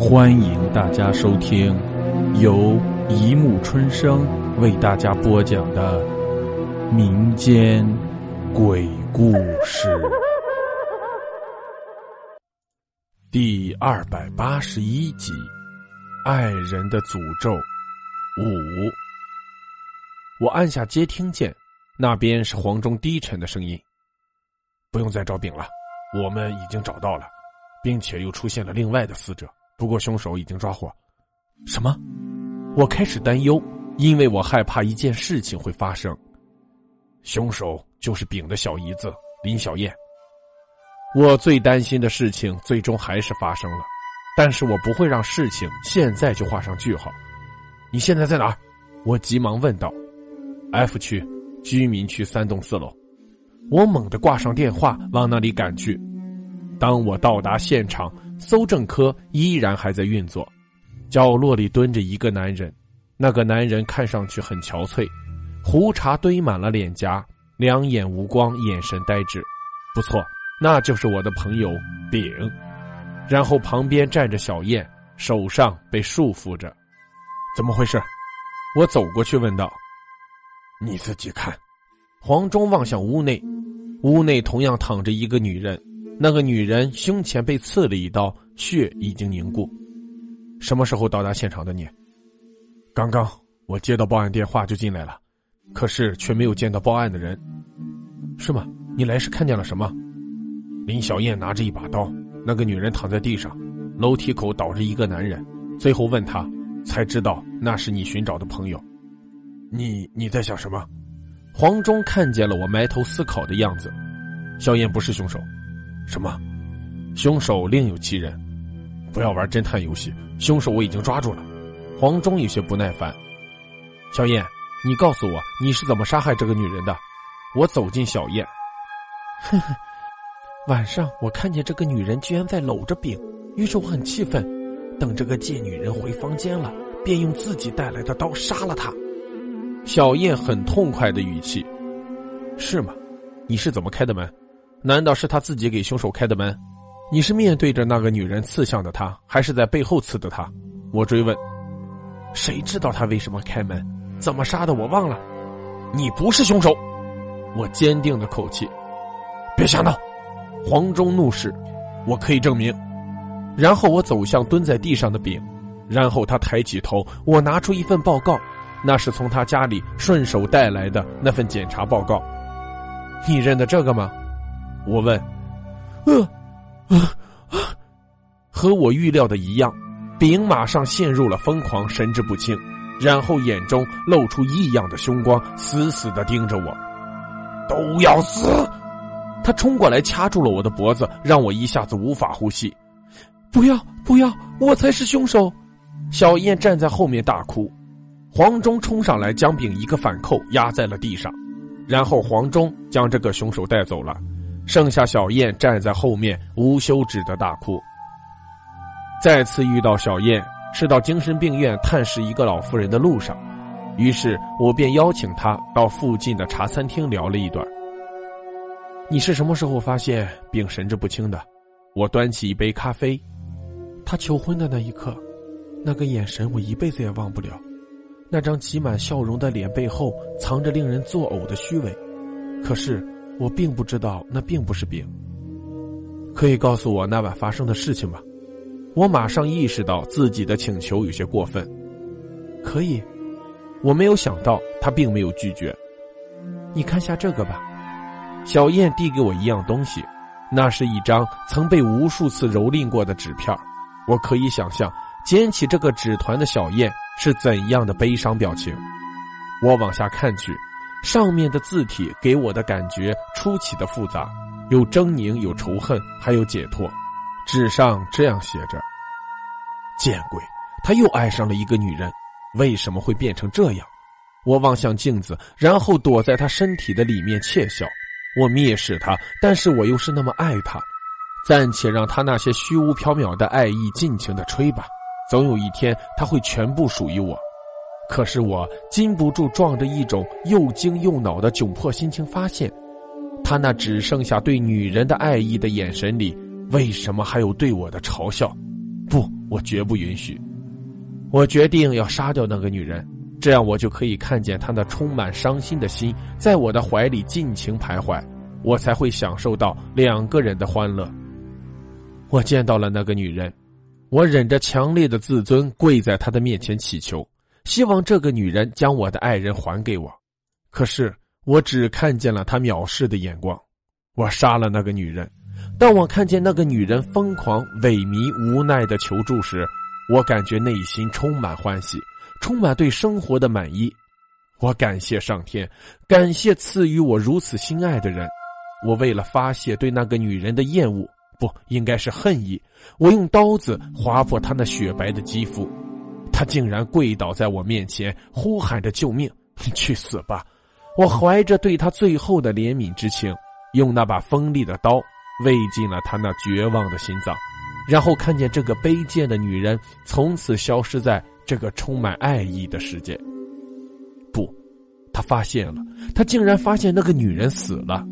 欢迎大家收听由一木春生为大家播讲的民间鬼故事第二百八十一集《爱人的诅咒》五。我按下接听键，那边是黄忠低沉的声音：“不用再找丙了，我们已经找到了，并且又出现了另外的死者。”不过凶手已经抓获，什么？我开始担忧，因为我害怕一件事情会发生。凶手就是丙的小姨子林小燕。我最担心的事情最终还是发生了，但是我不会让事情现在就画上句号。你现在在哪儿？我急忙问道。F 区居民区三栋四楼。我猛地挂上电话，往那里赶去。当我到达现场。搜证科依然还在运作，角落里蹲着一个男人，那个男人看上去很憔悴，胡茬堆满了脸颊，两眼无光，眼神呆滞。不错，那就是我的朋友丙。然后旁边站着小燕，手上被束缚着，怎么回事？我走过去问道。你自己看。黄忠望向屋内，屋内同样躺着一个女人。那个女人胸前被刺了一刀，血已经凝固。什么时候到达现场的你？刚刚我接到报案电话就进来了，可是却没有见到报案的人，是吗？你来是看见了什么？林小燕拿着一把刀，那个女人躺在地上，楼梯口倒着一个男人。最后问他，才知道那是你寻找的朋友。你你在想什么？黄忠看见了我埋头思考的样子。小燕不是凶手。什么？凶手另有其人？不要玩侦探游戏！凶手我已经抓住了。黄忠有些不耐烦。小燕，你告诉我你是怎么杀害这个女人的？我走进小燕。哼哼，晚上我看见这个女人居然在搂着丙，于是我很气愤，等这个贱女人回房间了，便用自己带来的刀杀了她。小燕很痛快的语气。是吗？你是怎么开的门？难道是他自己给凶手开的门？你是面对着那个女人刺向的他，还是在背后刺的他？我追问。谁知道他为什么开门？怎么杀的？我忘了。你不是凶手！我坚定的口气。别瞎闹！黄忠怒视。我可以证明。然后我走向蹲在地上的丙，然后他抬起头，我拿出一份报告，那是从他家里顺手带来的那份检查报告。你认得这个吗？我问：“呃，啊啊！”和我预料的一样，丙马上陷入了疯狂，神志不清，然后眼中露出异样的凶光，死死的盯着我。都要死！他冲过来掐住了我的脖子，让我一下子无法呼吸。不要，不要！我才是凶手！小燕站在后面大哭。黄忠冲上来，将丙一个反扣压在了地上，然后黄忠将这个凶手带走了。剩下小燕站在后面，无休止的大哭。再次遇到小燕，是到精神病院探视一个老妇人的路上，于是我便邀请她到附近的茶餐厅聊了一段。你是什么时候发现并神志不清的？我端起一杯咖啡。他求婚的那一刻，那个眼神我一辈子也忘不了，那张挤满笑容的脸背后藏着令人作呕的虚伪。可是。我并不知道那并不是病。可以告诉我那晚发生的事情吗？我马上意识到自己的请求有些过分。可以，我没有想到他并没有拒绝。你看下这个吧。小燕递给我一样东西，那是一张曾被无数次蹂躏过的纸片。我可以想象捡起这个纸团的小燕是怎样的悲伤表情。我往下看去。上面的字体给我的感觉出奇的复杂，有狰狞，有仇恨，还有解脱。纸上这样写着：“见鬼，他又爱上了一个女人，为什么会变成这样？”我望向镜子，然后躲在他身体的里面窃笑。我蔑视他，但是我又是那么爱他。暂且让他那些虚无缥缈的爱意尽情的吹吧，总有一天他会全部属于我。可是我禁不住撞着一种又惊又恼的窘迫心情，发现，他那只剩下对女人的爱意的眼神里，为什么还有对我的嘲笑？不，我绝不允许。我决定要杀掉那个女人，这样我就可以看见她那充满伤心的心在我的怀里尽情徘徊，我才会享受到两个人的欢乐。我见到了那个女人，我忍着强烈的自尊跪在她的面前祈求，希望这个女人将我的爱人还给我。可是我只看见了她藐视的眼光。我杀了那个女人。当我看见那个女人疯狂、萎靡、无奈的求助时，我感觉内心充满欢喜，充满对生活的满意。我感谢上天，感谢赐予我如此心爱的人。我为了发泄对那个女人的厌恶，不应该是恨意，我用刀子划破她那雪白的肌肤。他竟然跪倒在我面前，呼喊着救命！去死吧！我怀着对他最后的怜悯之情，用那把锋利的刀。喂进了他那绝望的心脏，然后看见这个卑贱的女人从此消失在这个充满爱意的世界。不，他发现了，他竟然发现那个女人死了。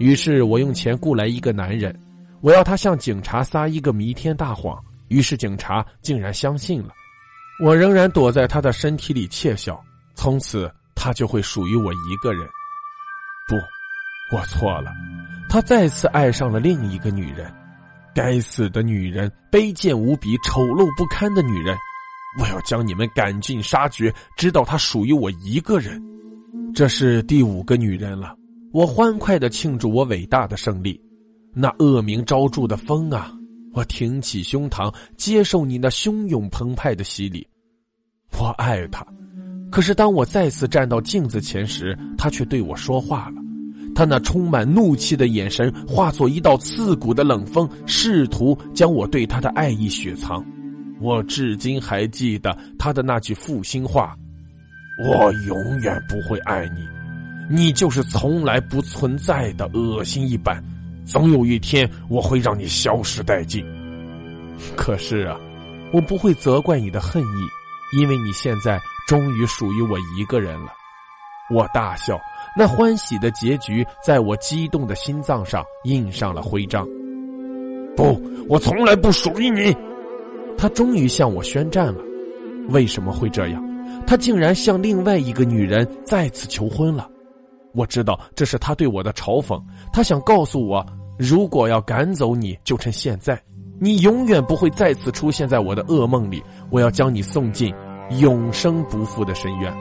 于是我用钱雇来一个男人，我要他向警察撒一个弥天大谎。于是警察竟然相信了。我仍然躲在他的身体里窃笑，从此他就会属于我一个人。不，我错了。他再次爱上了另一个女人，该死的女人，卑贱无比、丑陋不堪的女人！我要将你们赶尽杀绝，直到她属于我一个人。这是第五个女人了。我欢快的庆祝我伟大的胜利。那恶名昭著的风啊，我挺起胸膛，接受你那汹涌澎湃的洗礼。我爱她，可是当我再次站到镜子前时，她却对我说话了。他那充满怒气的眼神化作一道刺骨的冷风，试图将我对他的爱意雪藏。我至今还记得他的那句负心话：“我永远不会爱你，你就是从来不存在的恶心一般，总有一天我会让你消失殆尽。”可是啊，我不会责怪你的恨意，因为你现在终于属于我一个人了。我大笑。那欢喜的结局在我激动的心脏上印上了徽章。不，我从来不属于你。他终于向我宣战了。为什么会这样？他竟然向另外一个女人再次求婚了。我知道这是他对我的嘲讽。他想告诉我，如果要赶走你，就趁现在。你永远不会再次出现在我的噩梦里。我要将你送进永生不复的深渊。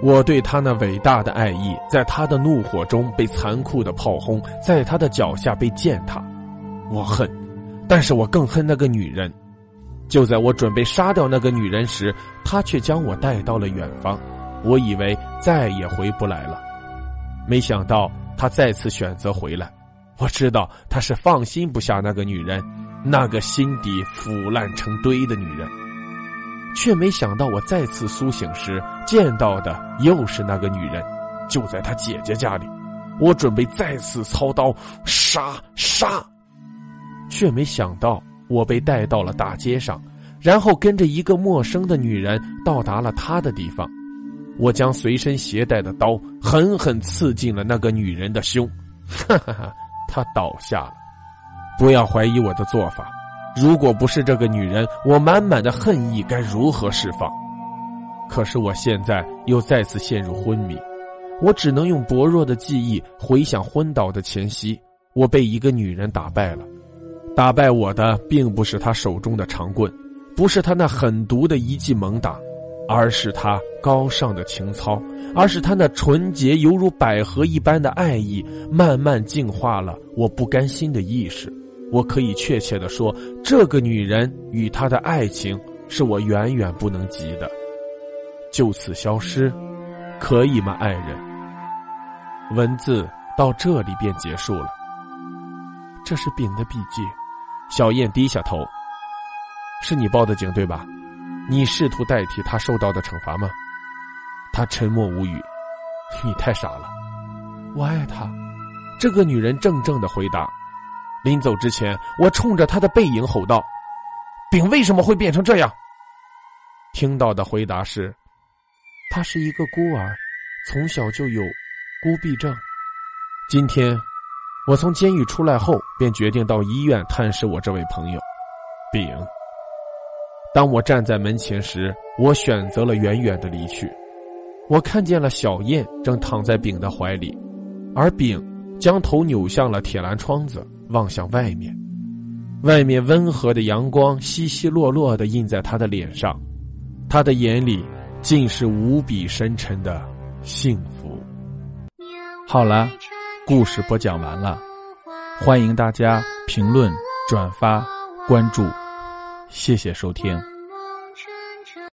我对他那伟大的爱意，在他的怒火中被残酷的炮轰，在他的脚下被践踏。我恨，但是我更恨那个女人。就在我准备杀掉那个女人时，她却将我带到了远方。我以为再也回不来了，没想到他再次选择回来。我知道他是放心不下那个女人，那个心底腐烂成堆的女人。却没想到，我再次苏醒时见到的又是那个女人，就在她姐姐家里。我准备再次操刀杀杀，却没想到我被带到了大街上，然后跟着一个陌生的女人到达了她的地方。我将随身携带的刀狠狠刺进了那个女人的胸，哈哈哈，她倒下了。不要怀疑我的做法。如果不是这个女人，我满满的恨意该如何释放？可是我现在又再次陷入昏迷，我只能用薄弱的记忆回想昏倒的前夕。我被一个女人打败了，打败我的并不是她手中的长棍，不是她那狠毒的一记猛打，而是她高尚的情操，而是她那纯洁犹如百合一般的爱意，慢慢净化了我不甘心的意识。我可以确切的说，这个女人与她的爱情是我远远不能及的。就此消失，可以吗，爱人？文字到这里便结束了。这是丙的笔记。小燕低下头。是你报的警对吧？你试图代替他受到的惩罚吗？他沉默无语。你太傻了。我爱他。这个女人怔怔的回答。临走之前，我冲着他的背影吼道：“丙为什么会变成这样？”听到的回答是：“他是一个孤儿，从小就有孤僻症。今天我从监狱出来后，便决定到医院探视我这位朋友，丙。当我站在门前时，我选择了远远的离去。我看见了小燕正躺在丙的怀里，而丙将头扭向了铁栏窗子，望向外面。外面温和的阳光稀稀落落的印在他的脸上，他的眼里尽是无比深沉的幸福。好了，故事播讲完了，欢迎大家评论、转发、关注，谢谢收听。